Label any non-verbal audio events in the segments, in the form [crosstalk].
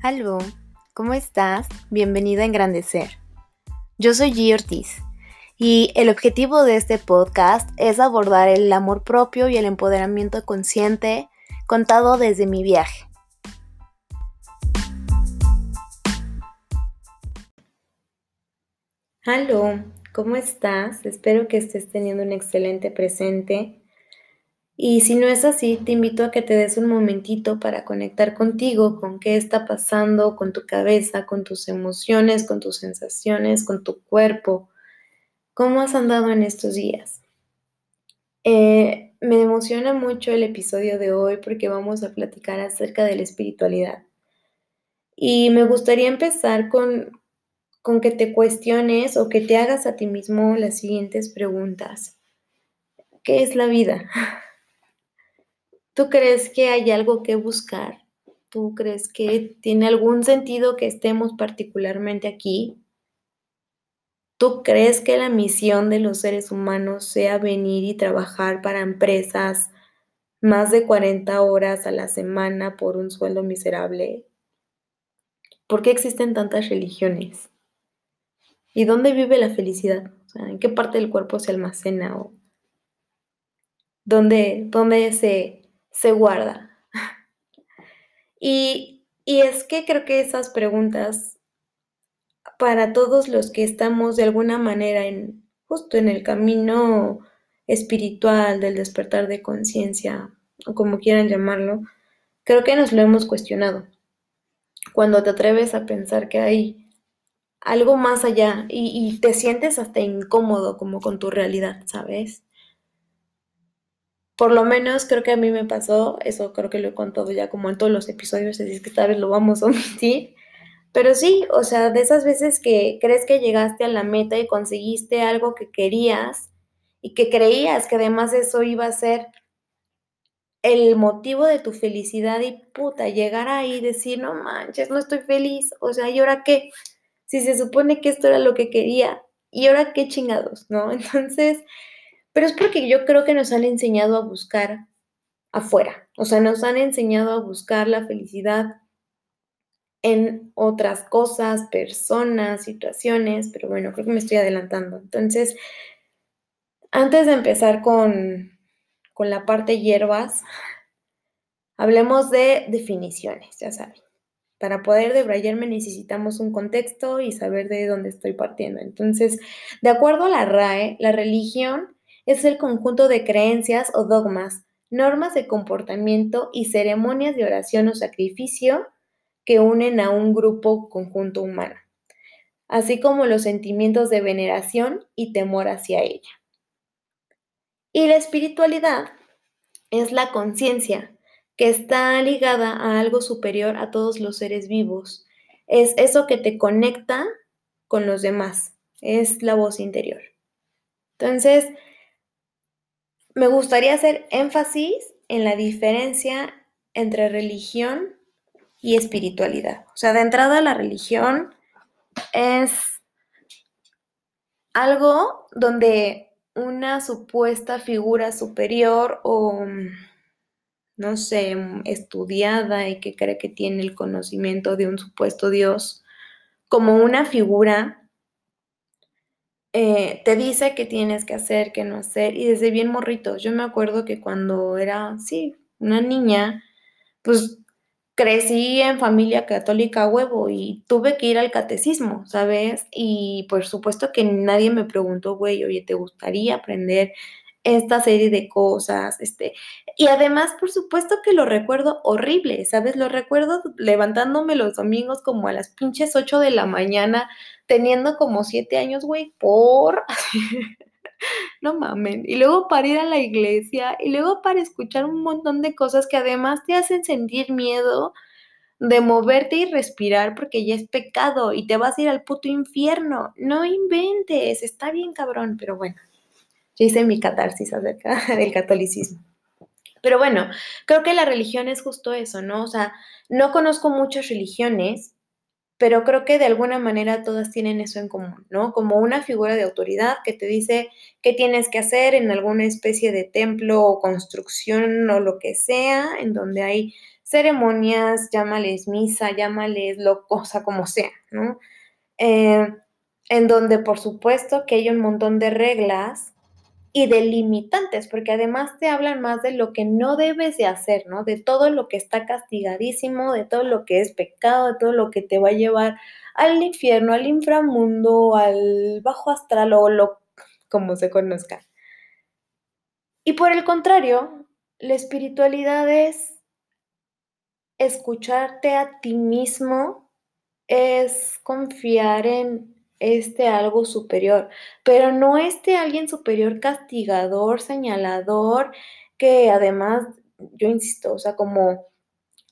Aló, ¿cómo estás? Bienvenida a Engrandecer. Yo soy G. Ortiz y el objetivo de este podcast es abordar el amor propio y el empoderamiento consciente contado desde mi viaje. Aló, ¿cómo estás? Espero que estés teniendo un excelente presente y si no es así, te invito a que te des un momentito para conectar contigo, con qué está pasando, con tu cabeza, con tus emociones, con tus sensaciones, con tu cuerpo. ¿Cómo has andado en estos días? Eh, me emociona mucho el episodio de hoy porque vamos a platicar acerca de la espiritualidad. Y me gustaría empezar con, con que te cuestiones o que te hagas a ti mismo las siguientes preguntas. ¿Qué es la vida? [laughs] ¿Tú crees que hay algo que buscar? ¿Tú crees que tiene algún sentido que estemos particularmente aquí? ¿Tú crees que la misión de los seres humanos sea venir y trabajar para empresas más de 40 horas a la semana por un sueldo miserable? ¿Por qué existen tantas religiones? ¿Y dónde vive la felicidad? ¿En qué parte del cuerpo se almacena? ¿O dónde, dónde se se guarda. Y, y es que creo que esas preguntas, para todos los que estamos de alguna manera en justo en el camino espiritual del despertar de conciencia, o como quieran llamarlo, creo que nos lo hemos cuestionado. Cuando te atreves a pensar que hay algo más allá y, y te sientes hasta incómodo como con tu realidad, ¿sabes? Por lo menos creo que a mí me pasó, eso creo que lo he contado ya como en todos los episodios, así es que tal vez lo vamos a omitir. Pero sí, o sea, de esas veces que crees que llegaste a la meta y conseguiste algo que querías y que creías que además eso iba a ser el motivo de tu felicidad y puta, llegar ahí y decir, no manches, no estoy feliz, o sea, ¿y ahora qué? Si se supone que esto era lo que quería, ¿y ahora qué chingados? ¿No? [laughs] Entonces, pero es porque yo creo que nos han enseñado a buscar afuera, o sea, nos han enseñado a buscar la felicidad en otras cosas, personas, situaciones, pero bueno, creo que me estoy adelantando. Entonces, antes de empezar con, con la parte hierbas, hablemos de definiciones, ya saben. Para poder debrayarme necesitamos un contexto y saber de dónde estoy partiendo. Entonces, de acuerdo a la RAE, la religión es el conjunto de creencias o dogmas, normas de comportamiento y ceremonias de oración o sacrificio que unen a un grupo conjunto humano, así como los sentimientos de veneración y temor hacia ella. Y la espiritualidad es la conciencia que está ligada a algo superior a todos los seres vivos. Es eso que te conecta con los demás, es la voz interior. Entonces, me gustaría hacer énfasis en la diferencia entre religión y espiritualidad. O sea, de entrada la religión es algo donde una supuesta figura superior o, no sé, estudiada y que cree que tiene el conocimiento de un supuesto Dios, como una figura eh, te dice qué tienes que hacer, qué no hacer, y desde bien morritos. Yo me acuerdo que cuando era, sí, una niña, pues crecí en familia católica huevo y tuve que ir al catecismo, ¿sabes? Y por supuesto que nadie me preguntó, güey, oye, ¿te gustaría aprender esta serie de cosas, este, y además, por supuesto que lo recuerdo horrible, ¿sabes? Lo recuerdo levantándome los domingos como a las pinches 8 de la mañana, teniendo como 7 años, güey, por... [laughs] no mamen. Y luego para ir a la iglesia, y luego para escuchar un montón de cosas que además te hacen sentir miedo de moverte y respirar porque ya es pecado y te vas a ir al puto infierno. No inventes, está bien cabrón, pero bueno. Yo hice mi catarsis acerca [laughs] del catolicismo. Pero bueno, creo que la religión es justo eso, ¿no? O sea, no conozco muchas religiones, pero creo que de alguna manera todas tienen eso en común, ¿no? Como una figura de autoridad que te dice qué tienes que hacer en alguna especie de templo o construcción o lo que sea, en donde hay ceremonias, llámales misa, llámales lo [laughs] cosa como sea, ¿no? Eh, en donde por supuesto que hay un montón de reglas y de limitantes, porque además te hablan más de lo que no debes de hacer, ¿no? De todo lo que está castigadísimo, de todo lo que es pecado, de todo lo que te va a llevar al infierno, al inframundo, al bajo astral o lo como se conozca. Y por el contrario, la espiritualidad es escucharte a ti mismo, es confiar en este algo superior, pero no este alguien superior castigador, señalador, que además, yo insisto, o sea, como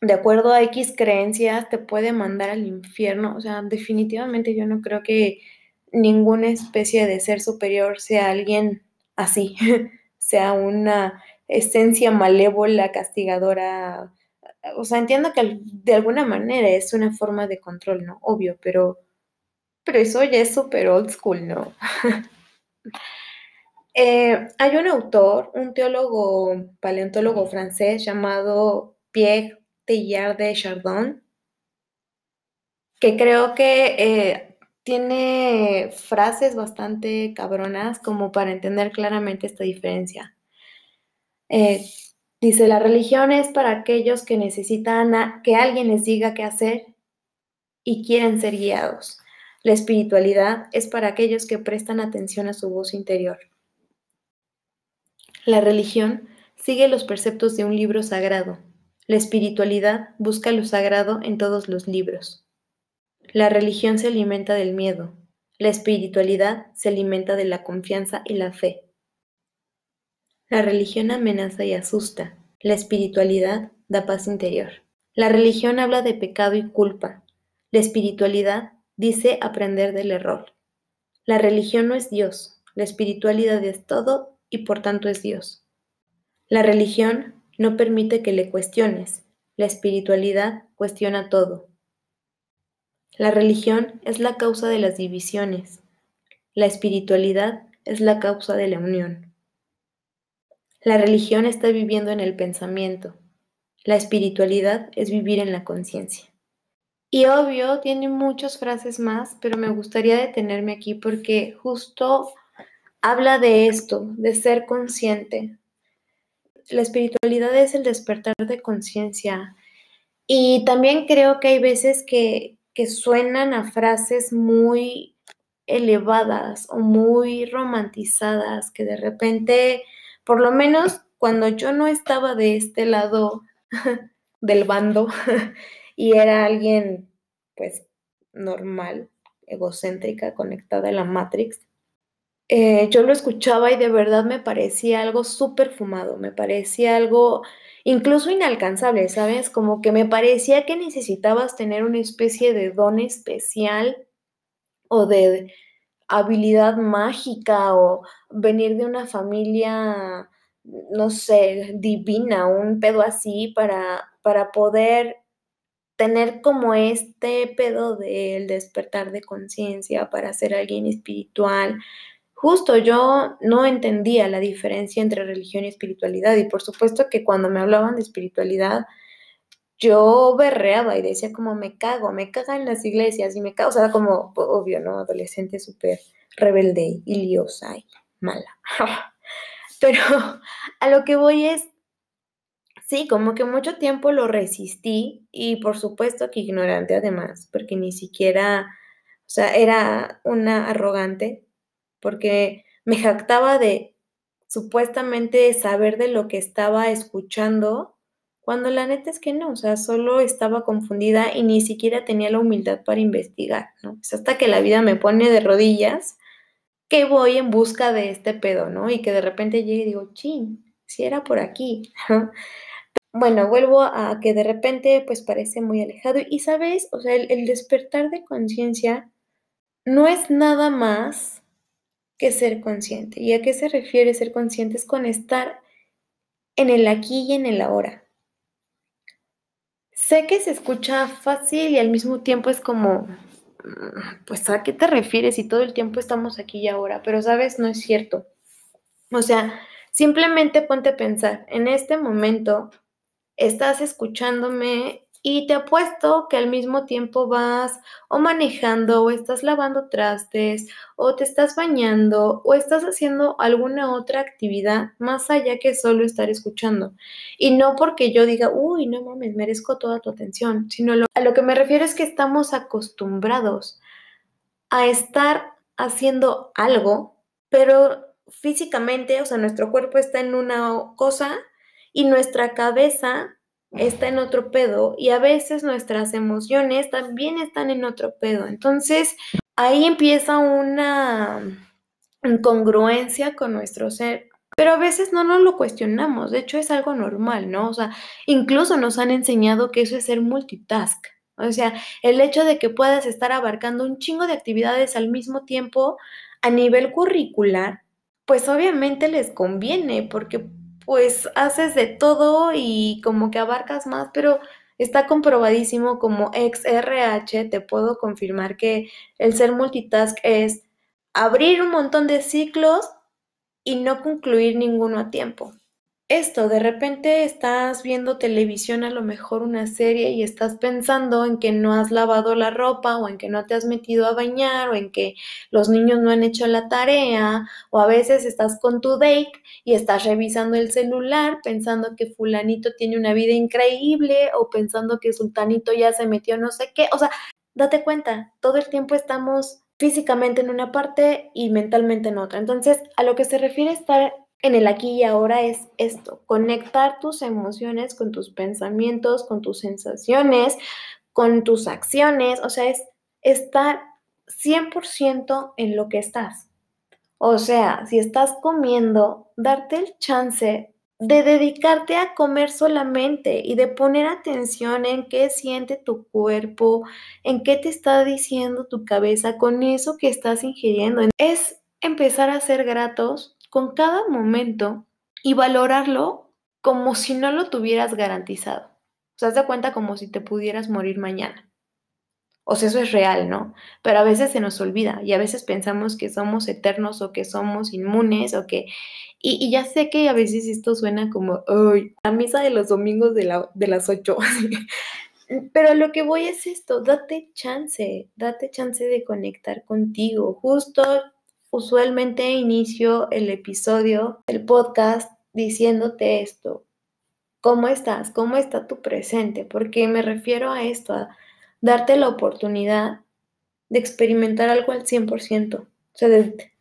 de acuerdo a X creencias te puede mandar al infierno, o sea, definitivamente yo no creo que ninguna especie de ser superior sea alguien así, [laughs] sea una esencia malévola, castigadora. O sea, entiendo que de alguna manera es una forma de control, ¿no? Obvio, pero, pero eso ya es súper old school, ¿no? [laughs] Eh, hay un autor, un teólogo, paleontólogo francés llamado Pierre Teilhard de Chardon, que creo que eh, tiene frases bastante cabronas como para entender claramente esta diferencia. Eh, dice, la religión es para aquellos que necesitan que alguien les diga qué hacer y quieren ser guiados. La espiritualidad es para aquellos que prestan atención a su voz interior. La religión sigue los preceptos de un libro sagrado. La espiritualidad busca lo sagrado en todos los libros. La religión se alimenta del miedo. La espiritualidad se alimenta de la confianza y la fe. La religión amenaza y asusta. La espiritualidad da paz interior. La religión habla de pecado y culpa. La espiritualidad dice aprender del error. La religión no es Dios. La espiritualidad es todo y por tanto es Dios. La religión no permite que le cuestiones. La espiritualidad cuestiona todo. La religión es la causa de las divisiones. La espiritualidad es la causa de la unión. La religión está viviendo en el pensamiento. La espiritualidad es vivir en la conciencia. Y obvio, tiene muchas frases más, pero me gustaría detenerme aquí porque justo habla de esto, de ser consciente. La espiritualidad es el despertar de conciencia. Y también creo que hay veces que, que suenan a frases muy elevadas o muy romantizadas, que de repente, por lo menos cuando yo no estaba de este lado [laughs] del bando y era alguien pues normal, egocéntrica, conectada a la Matrix, eh, yo lo escuchaba y de verdad me parecía algo súper fumado, me parecía algo incluso inalcanzable, ¿sabes? Como que me parecía que necesitabas tener una especie de don especial o de habilidad mágica o venir de una familia, no sé, divina, un pedo así para, para poder tener como este pedo del despertar de conciencia, para ser alguien espiritual, Justo yo no entendía la diferencia entre religión y espiritualidad y por supuesto que cuando me hablaban de espiritualidad, yo berreaba y decía como me cago, me cagan las iglesias y me cago, o sea, como obvio, ¿no? Adolescente súper rebelde y liosa y mala. [laughs] Pero a lo que voy es, sí, como que mucho tiempo lo resistí y por supuesto que ignorante además, porque ni siquiera, o sea, era una arrogante porque me jactaba de supuestamente saber de lo que estaba escuchando, cuando la neta es que no, o sea, solo estaba confundida y ni siquiera tenía la humildad para investigar, ¿no? Es hasta que la vida me pone de rodillas que voy en busca de este pedo, ¿no? Y que de repente llegue y digo, chin, si era por aquí. [laughs] bueno, vuelvo a que de repente pues parece muy alejado y sabes, o sea, el despertar de conciencia no es nada más que ser consciente. ¿Y a qué se refiere ser consciente? Es con estar en el aquí y en el ahora. Sé que se escucha fácil y al mismo tiempo es como, pues a qué te refieres si todo el tiempo estamos aquí y ahora, pero sabes, no es cierto. O sea, simplemente ponte a pensar, en este momento estás escuchándome y te apuesto que al mismo tiempo vas o manejando o estás lavando trastes o te estás bañando o estás haciendo alguna otra actividad más allá que solo estar escuchando. Y no porque yo diga, uy, no mames, merezco toda tu atención, sino a lo que me refiero es que estamos acostumbrados a estar haciendo algo, pero físicamente, o sea, nuestro cuerpo está en una cosa y nuestra cabeza está en otro pedo y a veces nuestras emociones también están en otro pedo. Entonces, ahí empieza una incongruencia con nuestro ser. Pero a veces no nos lo cuestionamos, de hecho es algo normal, ¿no? O sea, incluso nos han enseñado que eso es ser multitask. O sea, el hecho de que puedas estar abarcando un chingo de actividades al mismo tiempo a nivel curricular, pues obviamente les conviene porque pues haces de todo y como que abarcas más, pero está comprobadísimo como XRH, te puedo confirmar que el ser multitask es abrir un montón de ciclos y no concluir ninguno a tiempo esto, de repente estás viendo televisión, a lo mejor una serie, y estás pensando en que no has lavado la ropa, o en que no te has metido a bañar, o en que los niños no han hecho la tarea, o a veces estás con tu date y estás revisando el celular pensando que fulanito tiene una vida increíble, o pensando que sultanito ya se metió no sé qué. O sea, date cuenta, todo el tiempo estamos físicamente en una parte y mentalmente en otra. Entonces, a lo que se refiere estar en el aquí y ahora es esto, conectar tus emociones con tus pensamientos, con tus sensaciones, con tus acciones, o sea, es estar 100% en lo que estás. O sea, si estás comiendo, darte el chance de dedicarte a comer solamente y de poner atención en qué siente tu cuerpo, en qué te está diciendo tu cabeza con eso que estás ingiriendo. Es empezar a ser gratos con cada momento y valorarlo como si no lo tuvieras garantizado. O sea, haz de cuenta como si te pudieras morir mañana. O sea, eso es real, ¿no? Pero a veces se nos olvida y a veces pensamos que somos eternos o que somos inmunes o que... Y, ya sé que a veces esto suena como, ¡ay! La misa de los domingos de, la, de las 8. [laughs] Pero lo que voy es esto, date chance, date chance de conectar contigo. Justo usualmente inicio el episodio, el podcast, diciéndote esto. ¿Cómo estás? ¿Cómo está tu presente? Porque me refiero a esto, a darte la oportunidad de experimentar algo al 100%. O sea, de,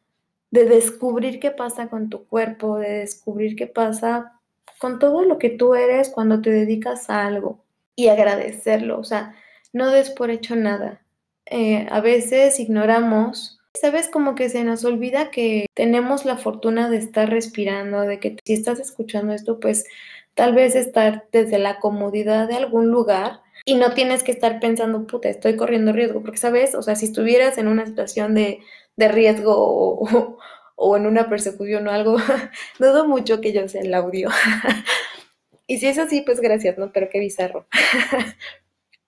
de descubrir qué pasa con tu cuerpo, de descubrir qué pasa con todo lo que tú eres cuando te dedicas a algo y agradecerlo. O sea, no des por hecho nada. Eh, a veces ignoramos Sabes, como que se nos olvida que tenemos la fortuna de estar respirando, de que si estás escuchando esto, pues tal vez estar desde la comodidad de algún lugar y no tienes que estar pensando, puta, estoy corriendo riesgo, porque sabes, o sea, si estuvieras en una situación de, riesgo o, o, en una persecución o algo, [laughs] dudo mucho que yo sea el audio. [laughs] y si es así, pues gracias, ¿no? Pero qué bizarro. [laughs]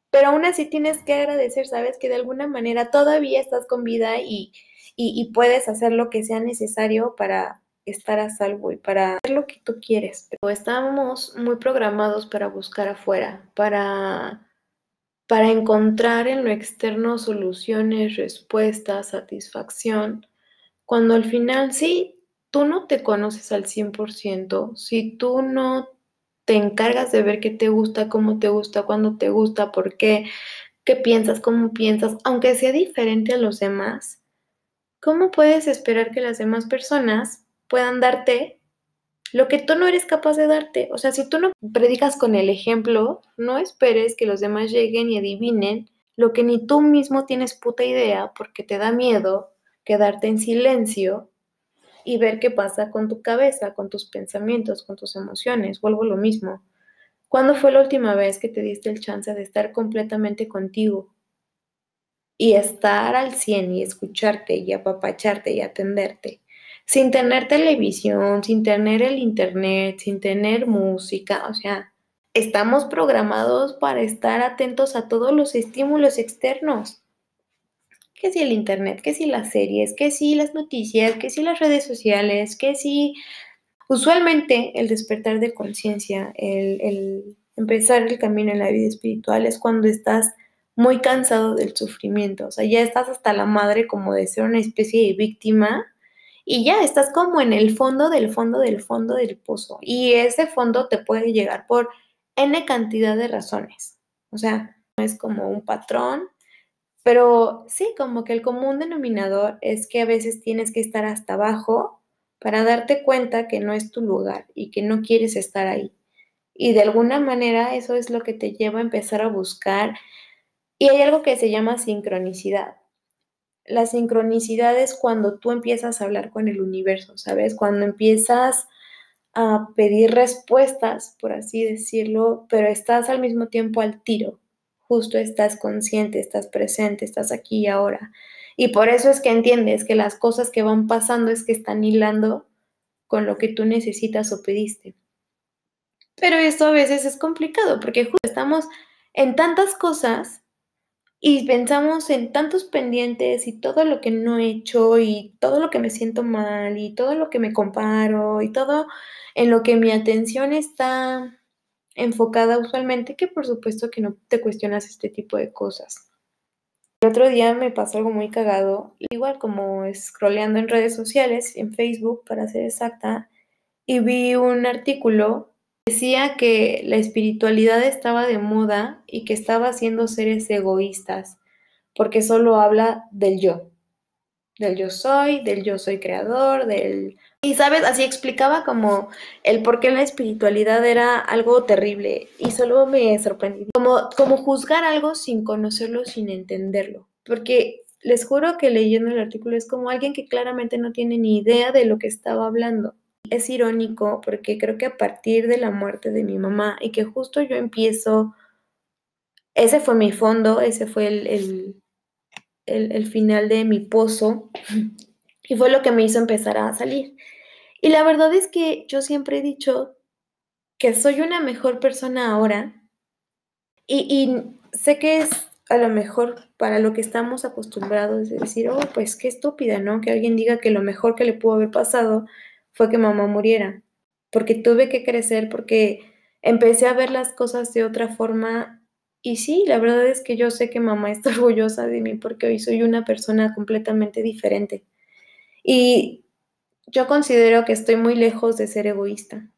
pero aún así tienes que agradecer, sabes, que de alguna manera todavía estás con vida y, y, puedes hacer lo que sea necesario para estar a salvo y para hacer lo que tú quieres. Pero estamos muy programados para buscar afuera, para, para encontrar en lo externo soluciones, respuestas, satisfacción, cuando al final sí, tú no te conoces al 100%, si tú no te encargas de ver qué te gusta, cómo te gusta, cuándo te gusta, por qué, qué piensas, cómo piensas, aunque sea diferente a los demás, ¿cómo puedes esperar que las demás personas puedan darte lo que tú no eres capaz de darte? O sea, si tú no predicas con el ejemplo, no esperes que los demás lleguen y adivinen lo que ni tú mismo tienes puta idea porque te da miedo quedarte en silencio y ver qué pasa con tu cabeza, con tus pensamientos, con tus emociones. Vuelvo lo mismo. ¿Cuándo fue la última vez que te diste el chance de estar completamente contigo? Y estar al 100 y escucharte y apapacharte y atenderte. Sin tener televisión, sin tener el internet, sin tener música. O sea, estamos programados para estar atentos a todos los estímulos externos que si el internet, que si las series, que si las noticias, que si las redes sociales, que si usualmente el despertar de conciencia, el, empezar el camino en la vida espiritual es cuando estás muy cansado del sufrimiento, o sea, ya estás hasta la madre como de ser una especie de víctima y ya estás como en el fondo del fondo del fondo del pozo y ese fondo te puede llegar por n cantidad de razones, o sea, no es como un patrón, pero sí, como que el común denominador es que a veces tienes que estar hasta abajo para darte cuenta que no es tu lugar y que no quieres estar ahí. Y de alguna manera eso es lo que te lleva a empezar a buscar y hay algo que se llama sincronicidad. La sincronicidad es cuando tú empiezas a hablar con el universo, ¿sabes? Cuando empiezas a pedir respuestas, por así decirlo, pero estás al mismo tiempo al tiro. Justo estás consciente, estás presente, estás aquí y ahora. Y por eso es que entiendes que las cosas que van pasando es que están hilando con lo que tú necesitas o pediste. Pero esto a veces es complicado porque justo estamos en tantas cosas y pensamos en tantos pendientes y todo lo que no he hecho y todo lo que me siento mal y todo lo que me comparo y todo en lo que mi atención está enfocada usualmente, que por supuesto que no te cuestionas este tipo de cosas. El otro día me pasó algo muy cagado, igual como scrolleando en redes sociales, en Facebook para ser exacta, y vi un artículo Decía que la espiritualidad estaba de moda y que estaba haciendo seres egoístas, porque solo habla del yo, del yo soy, del yo soy creador, del... Y sabes, así explicaba como el por qué la espiritualidad era algo terrible y solo me sorprendí. Como, como juzgar algo sin conocerlo, sin entenderlo. Porque les juro que leyendo el artículo es como alguien que claramente no tiene ni idea de lo que estaba hablando es irónico porque creo que a partir de la muerte de mi mamá y que justo yo empiezo, ese fue mi fondo, ese fue el, el, final de mi pozo y fue lo que me hizo empezar a salir. Y la verdad es que yo siempre he dicho que soy una mejor persona ahora y, sé que es a lo mejor para lo que estamos acostumbrados de decir, oh, pues qué estúpida, ¿no? Que alguien diga que lo mejor que le pudo haber pasado fue que mamá muriera, porque tuve que crecer, porque empecé a ver las cosas de otra forma. Y sí, la verdad es que yo sé que mamá está [laughs] orgullosa de mí porque hoy soy una persona completamente diferente. Y yo considero que estoy muy lejos de ser egoísta.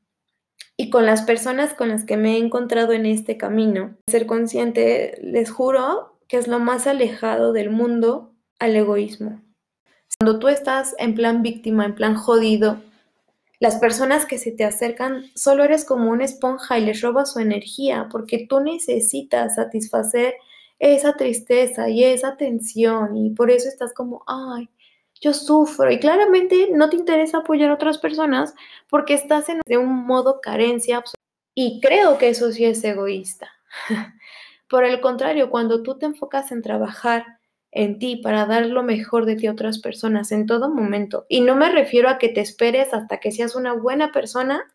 Y con las personas con las que me he encontrado en este camino, ser consciente, les juro que es lo más alejado del mundo al egoísmo. Cuando tú estás en plan víctima, en plan jodido, las personas que se te acercan, solo eres como una esponja y les robas su energía porque tú necesitas satisfacer esa tristeza y esa tensión y por eso estás como, ay, yo sufro y claramente no te interesa apoyar a otras personas porque estás en de un modo carencia y creo que eso sí es egoísta. [laughs] por el contrario, cuando tú te enfocas en trabajar en ti para dar lo mejor de ti a otras personas en todo momento. Y no me refiero a que te esperes hasta que seas una buena persona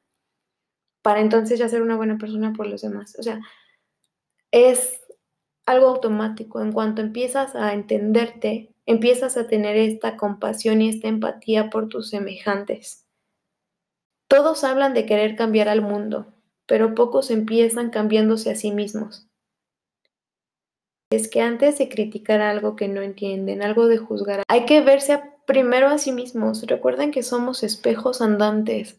para entonces ya ser una buena persona por los demás. O sea, es algo automático. En cuanto empiezas a entenderte, empiezas a tener esta compasión y esta empatía por tus semejantes. Todos hablan de querer cambiar al mundo, pero pocos empiezan cambiándose a sí mismos es que antes de criticar algo que no entienden, algo de juzgar, hay que verse primero a sí mismos. Recuerden que somos espejos andantes.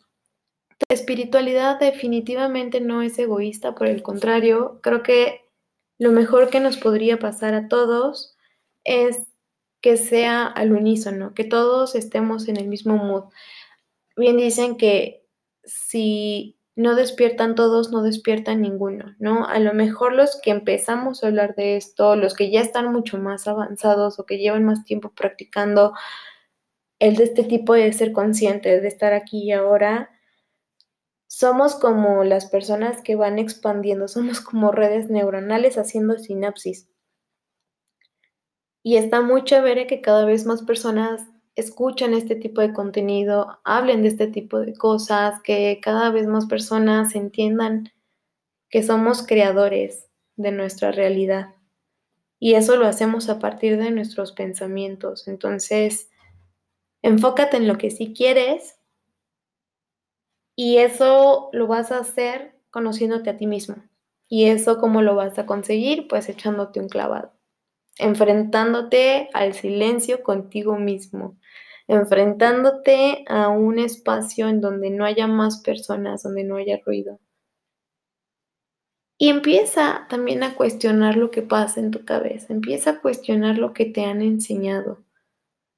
La espiritualidad definitivamente no es egoísta, por el contrario, creo que lo mejor que nos podría pasar a todos es que sea al unísono, que todos estemos en el mismo mood. Bien dicen que si no despiertan todos, no despiertan ninguno, ¿no? A lo mejor los que empezamos a hablar de esto, los que ya están mucho más avanzados o que llevan más tiempo practicando el de este tipo de ser consciente, de estar aquí y ahora, somos como las personas que van expandiendo, somos como redes neuronales haciendo sinapsis. Y está muy chévere que cada vez más personas escuchen este tipo de contenido, hablen de este tipo de cosas, que cada vez más personas entiendan que somos creadores de nuestra realidad. Y eso lo hacemos a partir de nuestros pensamientos. Entonces, enfócate en lo que sí quieres y eso lo vas a hacer conociéndote a ti mismo. ¿Y eso cómo lo vas a conseguir? Pues echándote un clavado, enfrentándote al silencio contigo mismo, enfrentándote a un espacio en donde no haya más personas, donde no haya ruido. Y empieza también a cuestionar lo que pasa en tu cabeza, empieza a cuestionar lo que te han enseñado.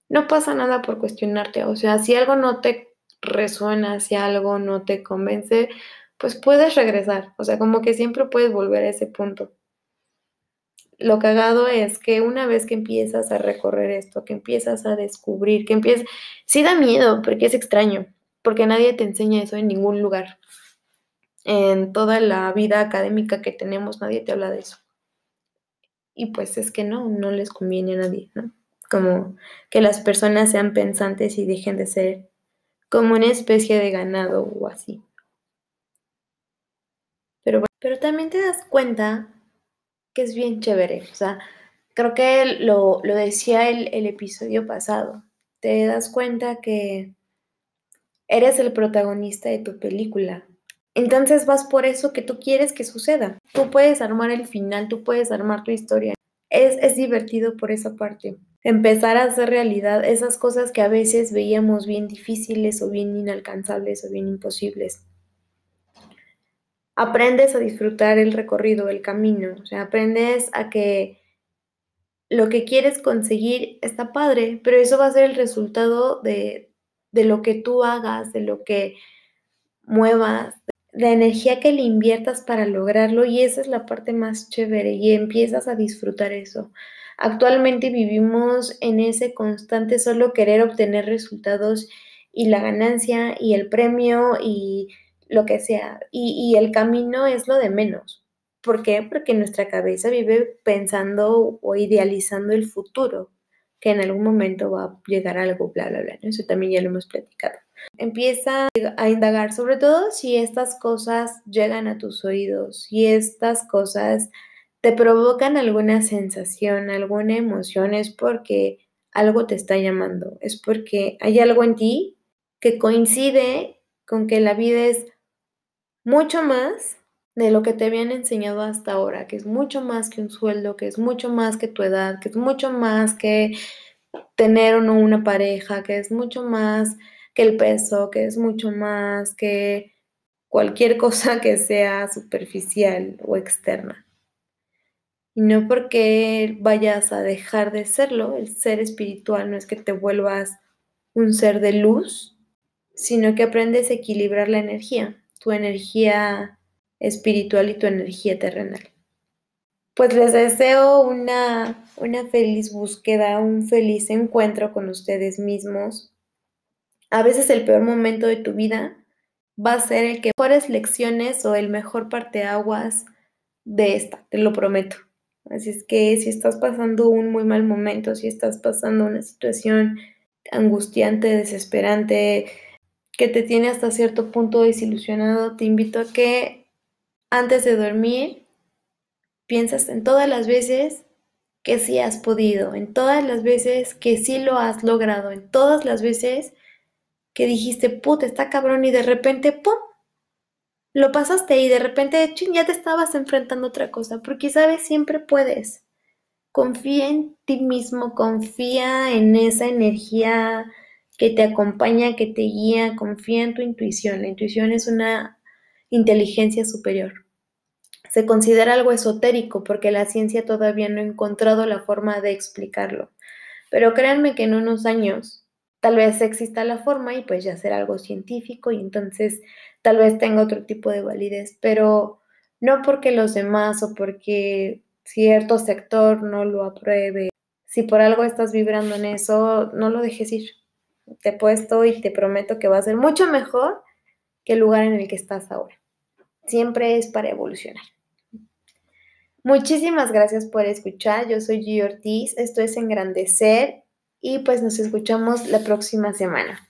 No pasa nada por cuestionarte, o sea, si algo no te resuena, si algo no te convence, pues puedes regresar, o sea, como que siempre puedes volver a ese punto. Lo cagado es que una vez que empiezas a recorrer esto, que empiezas a descubrir, que empiezas, sí da miedo, porque es extraño, porque nadie te enseña eso en ningún lugar en toda la vida académica que tenemos, nadie te habla de eso. Y pues es que no, no les conviene a nadie, ¿no? Como que las personas sean pensantes y dejen de ser como una especie de ganado o así. Pero, pero también te das cuenta que es bien chévere. O sea, creo que lo, lo decía el, el episodio pasado. Te das cuenta que eres el protagonista de tu película entonces vas por eso que tú quieres que suceda. Tú puedes armar el final, tú puedes armar tu historia. Es, es divertido por esa parte. Empezar a hacer realidad esas cosas que a veces veíamos bien difíciles o bien inalcanzables o bien imposibles. Aprendes a disfrutar el recorrido, el camino. O sea, aprendes a que lo que quieres conseguir está padre, pero eso va a ser el resultado de, de lo que tú hagas, de lo que muevas, la energía que le inviertas para lograrlo y esa es la parte más chévere y empiezas a disfrutar eso. Actualmente vivimos en ese constante solo querer obtener resultados y la ganancia y el premio y lo que sea. Y, y el camino es lo de menos. ¿Por qué? Porque nuestra cabeza vive pensando o idealizando el futuro, que en algún momento va a llegar algo, bla, bla, bla. Eso también ya lo hemos platicado. Empieza a indagar, sobre todo si estas cosas llegan a tus oídos, si estas cosas te provocan alguna sensación, alguna emoción, es porque algo te está llamando, es porque hay algo en ti que coincide con que la vida es mucho más de lo que te habían enseñado hasta ahora, que es mucho más que un sueldo, que es mucho más que tu edad, que es mucho más que tener o no una pareja, que es mucho más que el peso, que es mucho más que cualquier [laughs] cosa que sea superficial o externa. Y no porque vayas a dejar de serlo, el ser espiritual no es que te vuelvas un ser de luz, sino que aprendes a equilibrar la energía, tu energía espiritual y tu energía terrenal. Pues les deseo una, una feliz búsqueda, un feliz encuentro con ustedes mismos, a veces el peor momento de tu vida va a ser el que mejores lecciones o el mejor parteaguas de esta, te lo prometo. Así es que si estás pasando un muy mal momento, si estás pasando una situación angustiante, desesperante, que te tiene hasta cierto punto desilusionado, te invito a que antes de dormir piensas en todas las veces que sí has podido, en todas las veces que sí lo has logrado, en todas las veces que dijiste, puta, está cabrón y de repente, ¡pum! Lo pasaste y de repente, ching, ya te estabas enfrentando a otra cosa, porque sabes, siempre puedes. Confía en ti mismo, confía en esa energía que te acompaña, que te guía, confía en tu intuición. La intuición es una inteligencia superior. Se considera algo esotérico porque la ciencia todavía no ha encontrado la forma de explicarlo. Pero créanme que en unos años tal vez exista la forma y pues ya será algo científico y entonces tal vez tenga otro tipo de validez, pero no porque los demás o porque cierto sector no lo apruebe. Si por algo estás vibrando en eso, no lo dejes ir. Te he puesto y te prometo que va a ser mucho mejor que el lugar en el que estás ahora. Siempre es para evolucionar. Muchísimas gracias por escuchar. Yo soy G. Ortiz. Esto es Engrandecer y pues nos escuchamos la próxima semana.